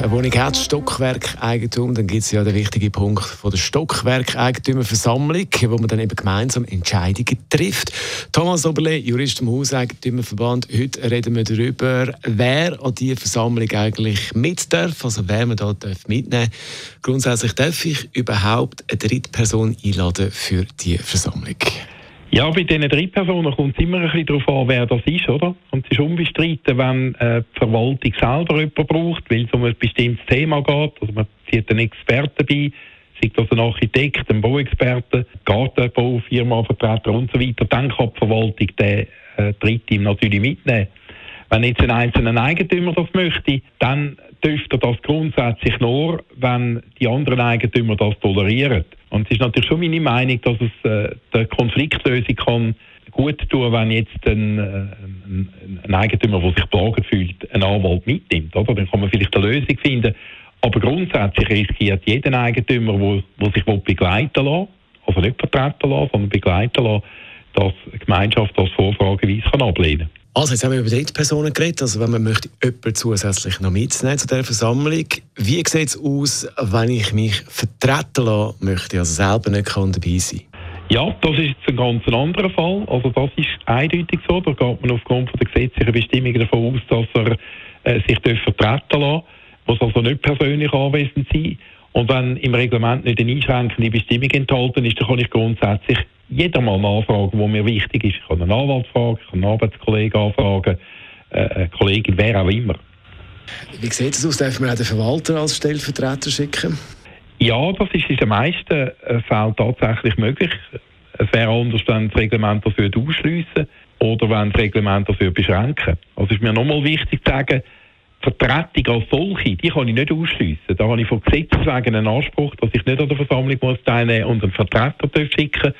eine Wohnung hat Stockwerkeigentum, dann gibt es ja den wichtigen Punkt von der Stockwerkeigentümerversammlung, wo man dann eben gemeinsam Entscheidungen trifft. Thomas Oberle, Jurist im Hauseigentümerverband. Heute reden wir darüber, wer an diese Versammlung eigentlich mit darf, also wer man da darf mitnehmen Grundsätzlich darf ich überhaupt eine Drittperson einladen für die Versammlung. Ja, bei diesen drei Personen kommt es immer ein bisschen darauf an, wer das ist, oder? Und es ist unbestritten, wenn äh, die Verwaltung selber jemanden braucht, weil es um ein bestimmtes Thema geht. Also man zieht einen Experten bei, sei das ein Architekt, ein Bauexperte, Gartenbaufirma, Vertreter und so weiter. Dann kann die Verwaltung den äh, Drittteam natürlich mitnehmen. Wenn jetzt ein einzelner Eigentümer das möchte, dann dürfte das grundsätzlich nur, wenn die anderen Eigentümer das tolerieren. Und es ist natürlich schon meine Meinung, dass es äh, der Konfliktlösung kann gut tun, wenn jetzt ein, äh, ein, Eigentümer, der sich belagert fühlt, einen Anwalt mitnimmt. Oder? Dann kann man vielleicht eine Lösung finden. Aber grundsätzlich riskiert jeder Eigentümer, der sich begleiten will, also nicht vertreten lassen, sondern begleiten lassen, dass die Gemeinschaft das vorfrageweise ablehnen kann. Also jetzt haben wir über Drittpersonen geredet, also wenn man möchte jemanden zusätzlich noch mitnehmen zu dieser Versammlung. Wie sieht es aus, wenn ich mich vertreten lassen möchte, also selber nicht dabei sein ja, das ist jetzt ein ganz anderer Fall. Also das ist eindeutig so. Da geht man aufgrund von der gesetzlichen Bestimmungen davon aus, dass er äh, sich vertreten lassen muss also nicht persönlich anwesend sein. Und wenn im Reglement nicht eine einschränkende Bestimmung enthalten ist, dann kann ich grundsätzlich jedermal nachfragen, wo mir wichtig ist. Ich kann einen Anwalt fragen, ich kann einen Arbeitskollegen anfragen, äh, eine Kollegin, wer auch immer. Wie sieht es aus? Darf man auch den Verwalter als Stellvertreter schicken? Ja, das ist in den meisten äh, Fällen tatsächlich möglich. Es wäre anders, wenn das Reglement das ausschliessen oder wenn das Reglement das beschränken Also ist mir nochmal wichtig zu sagen, Vertretung als solche, die kann ich nicht ausschliessen. Da habe ich von Gesetzes wegen einen Anspruch, dass ich nicht an der Versammlung muss teilnehmen und einen Vertreter schicken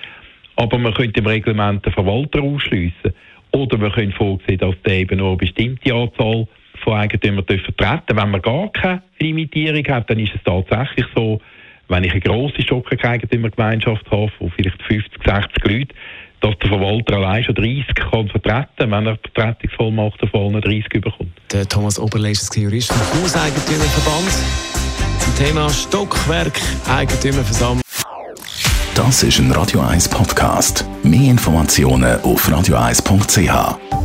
aber man könnte im Reglement den Verwalter ausschliessen. Oder man könnte vorsehen, dass der eben nur eine bestimmte Anzahl von Eigentümern vertreten Wenn man gar keine Limitierung hat, dann ist es tatsächlich so, wenn ich eine grosse Stocker-Eigentümergemeinschaft habe, von vielleicht 50, 60 Leuten, dass der Verwalter allein schon 30 kann vertreten wenn er Vertretungsvollmacht von allen 30 bekommt. Der Thomas Oberle ist Jurist vom Hauseigentümerverband zum Thema Stockwerk Eigentümerversammlung. Das ist ein Radio 1 Podcast. Mehr Informationen auf radio1.ch.